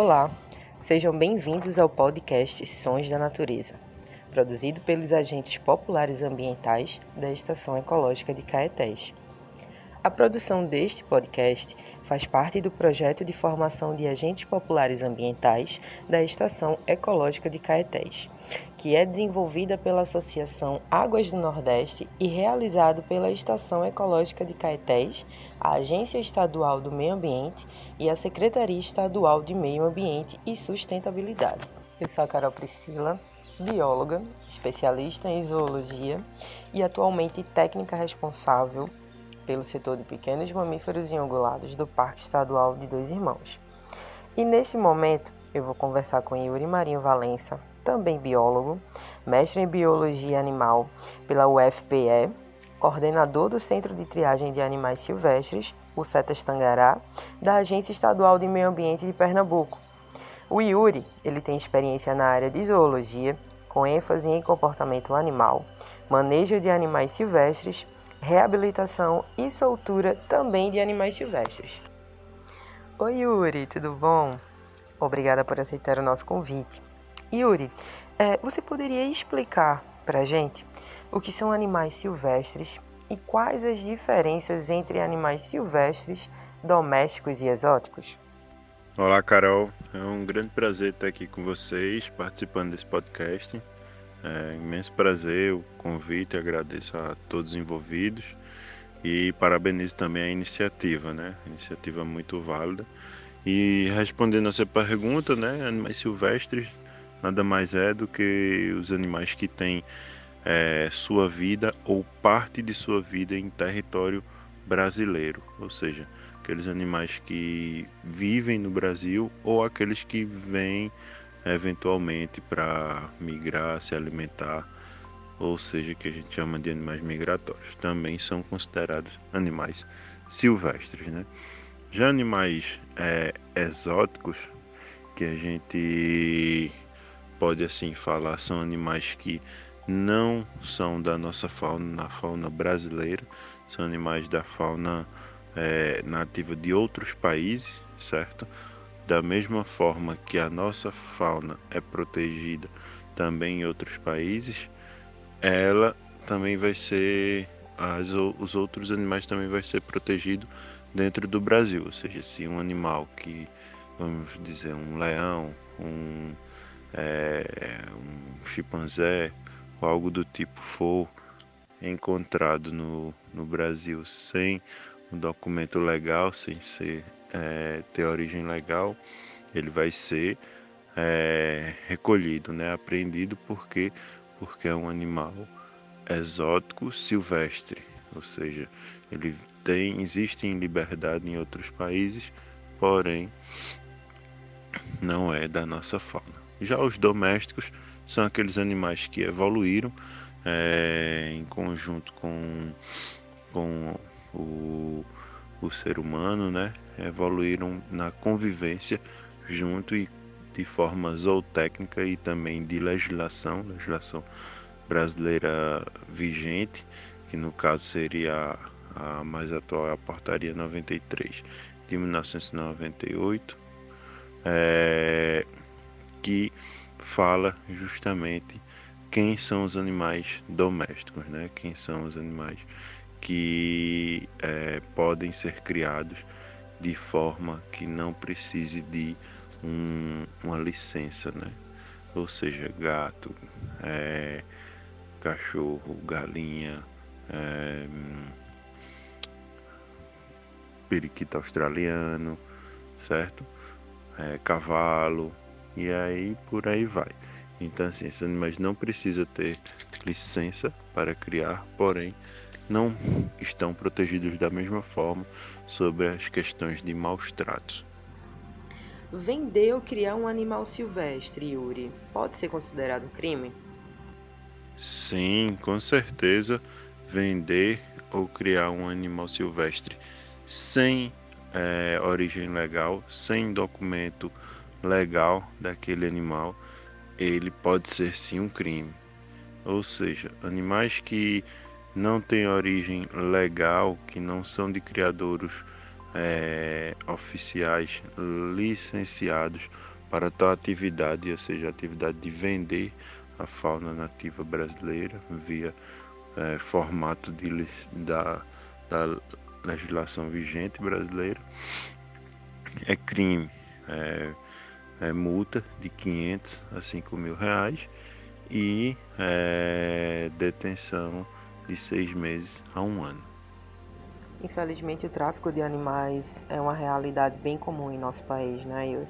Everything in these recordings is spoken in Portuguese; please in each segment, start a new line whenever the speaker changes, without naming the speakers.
Olá, sejam bem-vindos ao podcast Sons da Natureza, produzido pelos agentes populares ambientais da Estação Ecológica de Caetés. A produção deste podcast faz parte do projeto de formação de agentes populares ambientais da Estação Ecológica de Caetés, que é desenvolvida pela Associação Águas do Nordeste e realizado pela Estação Ecológica de Caetés, a Agência Estadual do Meio Ambiente e a Secretaria Estadual de Meio Ambiente e Sustentabilidade. Eu sou a Carol Priscila, bióloga, especialista em zoologia e atualmente técnica responsável pelo setor de pequenos mamíferos e ungulados do Parque Estadual de Dois Irmãos. E neste momento eu vou conversar com Yuri Marinho Valença, também biólogo, mestre em biologia animal pela UFPE, coordenador do Centro de Triagem de Animais Silvestres, o CETAS Tangará, da Agência Estadual de Meio Ambiente de Pernambuco. O Yuri, ele tem experiência na área de zoologia, com ênfase em comportamento animal, manejo de animais silvestres reabilitação e soltura também de animais silvestres. Oi Yuri, tudo bom? Obrigada por aceitar o nosso convite. Yuri, é, você poderia explicar para gente o que são animais silvestres e quais as diferenças entre animais silvestres, domésticos e exóticos?
Olá, Carol. É um grande prazer estar aqui com vocês, participando desse podcast. É imenso prazer o convite, agradeço a todos os envolvidos e parabenizo também a iniciativa, né? Iniciativa muito válida. E respondendo a sua pergunta, né? Animais silvestres nada mais é do que os animais que têm é, sua vida ou parte de sua vida em território brasileiro, ou seja, aqueles animais que vivem no Brasil ou aqueles que vêm eventualmente para migrar, se alimentar, ou seja, que a gente chama de animais migratórios, também são considerados animais silvestres, né? Já animais é, exóticos, que a gente pode assim falar, são animais que não são da nossa fauna, na fauna brasileira, são animais da fauna é, nativa de outros países, certo? Da mesma forma que a nossa fauna é protegida também em outros países, ela também vai ser as, os outros animais também vai ser protegido dentro do Brasil, ou seja, se um animal que vamos dizer um leão, um, é, um chimpanzé ou algo do tipo for encontrado no, no Brasil sem um documento legal, sem ser é, ter origem legal, ele vai ser é, recolhido, né, apreendido porque porque é um animal exótico silvestre, ou seja, ele tem existe em liberdade em outros países, porém não é da nossa fauna. Já os domésticos são aqueles animais que evoluíram é, em conjunto com, com o, o ser humano, né? Evoluíram na convivência junto e de forma zootécnica e também de legislação, legislação brasileira vigente, que no caso seria a, a mais atual, a Portaria 93 de 1998, é, que fala justamente quem são os animais domésticos, né? Quem são os animais que é, podem ser criados de forma que não precise de um, uma licença, né? Ou seja, gato, é, cachorro, galinha, é, periquito australiano, certo? É, cavalo, e aí por aí vai. Então, assim, esses animais não precisam ter licença para criar, porém, não estão protegidos da mesma forma sobre as questões de maus tratos.
Vender ou criar um animal silvestre, Yuri, pode ser considerado um crime?
Sim, com certeza. Vender ou criar um animal silvestre sem é, origem legal, sem documento legal daquele animal, ele pode ser sim um crime. Ou seja, animais que não têm origem legal, que não são de criadouros é, oficiais licenciados para tal atividade, ou seja, atividade de vender a fauna nativa brasileira via é, formato de, da, da legislação vigente brasileira. É crime, é, é multa de 500 a 5 mil reais e é, detenção de seis meses a um ano.
Infelizmente, o tráfico de animais é uma realidade bem comum em nosso país, né, Yuri?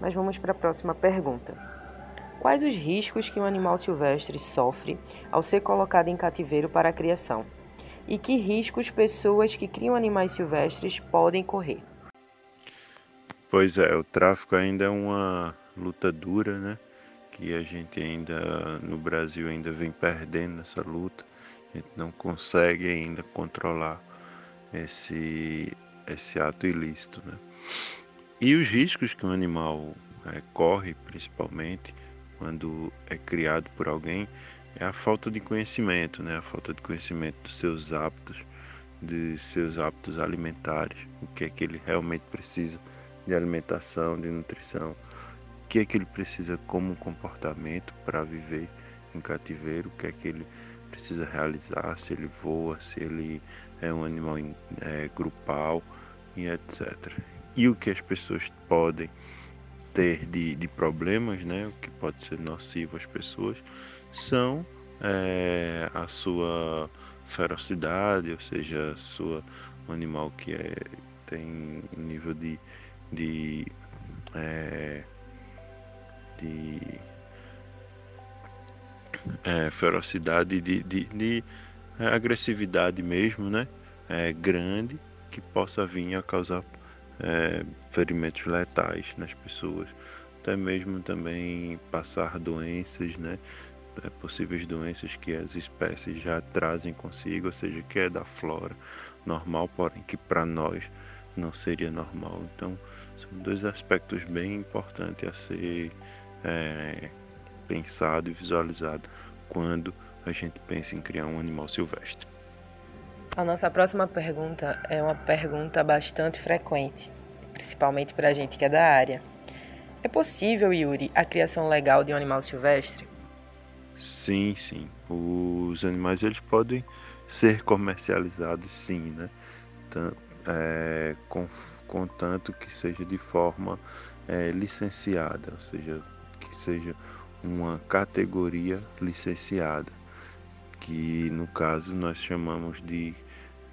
Mas vamos para a próxima pergunta. Quais os riscos que um animal silvestre sofre ao ser colocado em cativeiro para a criação? E que riscos pessoas que criam animais silvestres podem correr?
Pois é, o tráfico ainda é uma luta dura, né? Que a gente ainda no Brasil ainda vem perdendo essa luta. A gente não consegue ainda controlar esse esse ato ilícito, né? E os riscos que um animal é, corre, principalmente quando é criado por alguém, é a falta de conhecimento, né? A falta de conhecimento dos seus hábitos, de seus hábitos alimentares, o que é que ele realmente precisa de alimentação, de nutrição, o que é que ele precisa como comportamento para viver em cativeiro, o que é que ele precisa realizar, se ele voa, se ele é um animal é, grupal e etc. E o que as pessoas podem ter de, de problemas, né, o que pode ser nocivo às pessoas, são é, a sua ferocidade, ou seja, sua um animal que é, tem nível de de, é, de é, ferocidade, de, de, de é, agressividade mesmo, né? É, grande que possa vir a causar é, ferimentos letais nas pessoas, até mesmo também passar doenças, né? É, possíveis doenças que as espécies já trazem consigo, ou seja, que é da flora normal, porém que para nós não seria normal. Então, são dois aspectos bem importantes a ser é, pensado e visualizado quando a gente pensa em criar um animal silvestre.
A nossa próxima pergunta é uma pergunta bastante frequente, principalmente para a gente que é da área. É possível, Yuri, a criação legal de um animal silvestre?
Sim, sim. Os animais eles podem ser comercializados, sim, né? É, com, contanto que seja de forma é, licenciada, ou seja, que seja uma categoria licenciada, que no caso nós chamamos de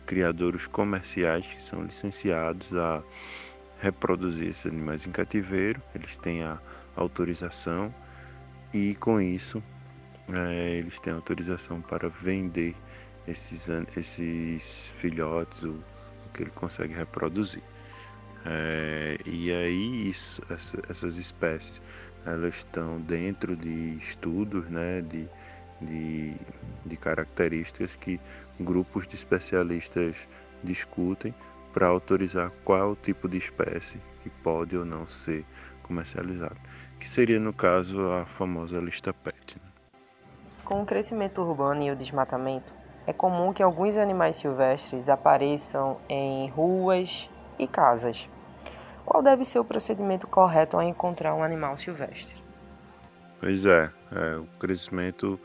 criadores comerciais que são licenciados a reproduzir esses animais em cativeiro, eles têm a autorização e com isso é, eles têm autorização para vender esses, esses filhotes, ou que ele consegue reproduzir. É, e aí isso, essa, essas espécies elas estão dentro de estudos né, de, de, de características que grupos de especialistas discutem para autorizar qual tipo de espécie que pode ou não ser comercializado, que seria no caso a famosa lista PET. Né?
Com o crescimento urbano e o desmatamento, é comum que alguns animais silvestres apareçam em ruas e casas. Qual deve ser o procedimento correto ao encontrar um animal silvestre?
Pois é, é o crescimento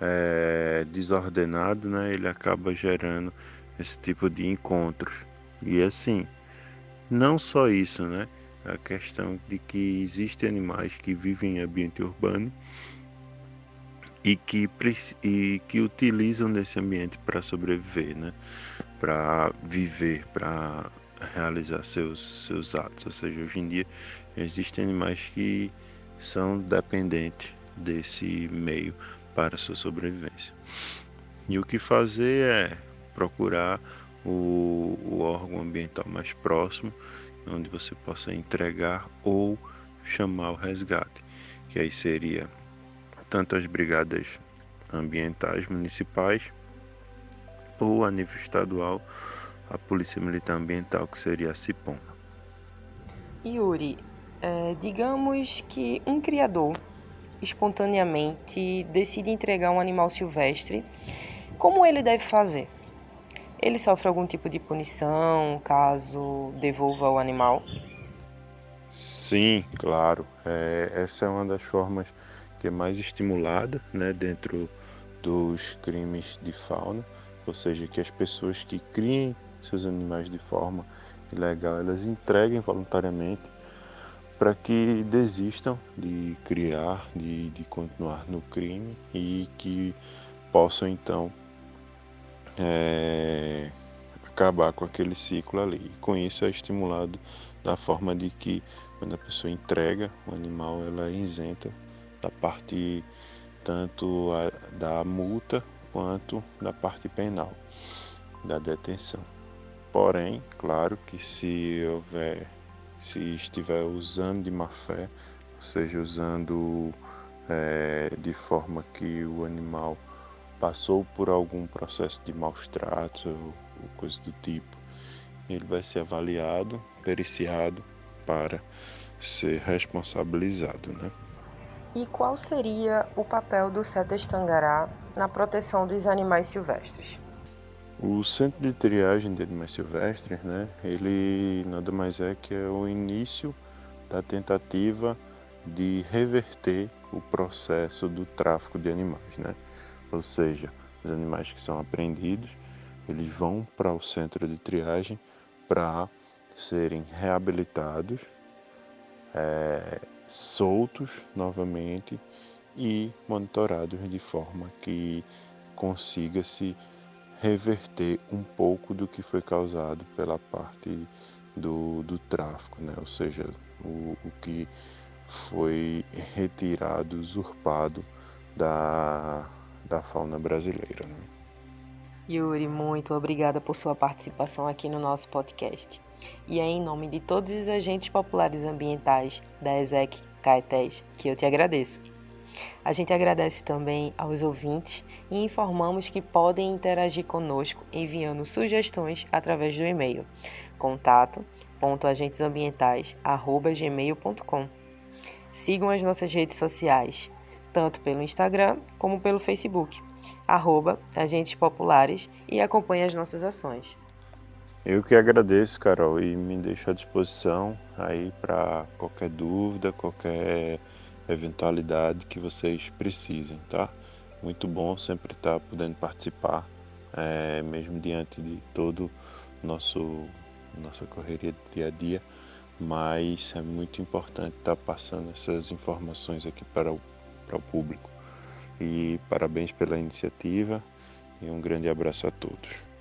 é, desordenado, né, ele acaba gerando esse tipo de encontros. E assim, não só isso, né? A questão de que existem animais que vivem em ambiente urbano e que, e que utilizam desse ambiente para sobreviver, né? para viver, para realizar seus, seus atos. Ou seja, hoje em dia existem animais que são dependentes desse meio para sua sobrevivência. E o que fazer é procurar o, o órgão ambiental mais próximo, onde você possa entregar ou chamar o resgate, que aí seria tanto as brigadas ambientais municipais ou a nível estadual a Polícia Militar Ambiental, que seria a CIPOM.
Yuri, é, digamos que um criador espontaneamente decide entregar um animal silvestre, como ele deve fazer? ele sofre algum tipo de punição caso devolva o animal?
Sim, claro. É, essa é uma das formas que é mais estimulada né, dentro dos crimes de fauna, ou seja, que as pessoas que criem seus animais de forma ilegal, elas entreguem voluntariamente para que desistam de criar, de, de continuar no crime e que possam então é, acabar com aquele ciclo ali. E com isso é estimulado da forma de que quando a pessoa entrega o animal, ela é isenta da parte tanto a, da multa quanto da parte penal da detenção. Porém, claro que se houver, se estiver usando de má fé, ou seja, usando é, de forma que o animal passou por algum processo de maus tratos ou, ou coisa do tipo, ele vai ser avaliado, periciado para ser responsabilizado, né?
E qual seria o papel do CETES Tangará na proteção dos animais silvestres?
O Centro de Triagem de Animais Silvestres, né, ele nada mais é que é o início da tentativa de reverter o processo do tráfico de animais, né? Ou seja, os animais que são apreendidos, eles vão para o centro de triagem para serem reabilitados, é, soltos novamente e monitorados de forma que consiga-se reverter um pouco do que foi causado pela parte do, do tráfico, né? ou seja, o, o que foi retirado, usurpado da, da fauna brasileira. Né?
Yuri, muito obrigada por sua participação aqui no nosso podcast. E é em nome de todos os agentes populares ambientais da ESEC Caetés que eu te agradeço. A gente agradece também aos ouvintes e informamos que podem interagir conosco enviando sugestões através do e-mail contato.agentesambientais@gmail.com. Sigam as nossas redes sociais, tanto pelo Instagram como pelo Facebook arroba Agentes Populares e acompanhe as nossas ações.
Eu que agradeço, Carol, e me deixo à disposição aí para qualquer dúvida, qualquer eventualidade que vocês precisem, tá? Muito bom sempre estar podendo participar, é, mesmo diante de todo nosso nossa correria do dia a dia, mas é muito importante estar passando essas informações aqui para o, para o público. E parabéns pela iniciativa e um grande abraço a todos.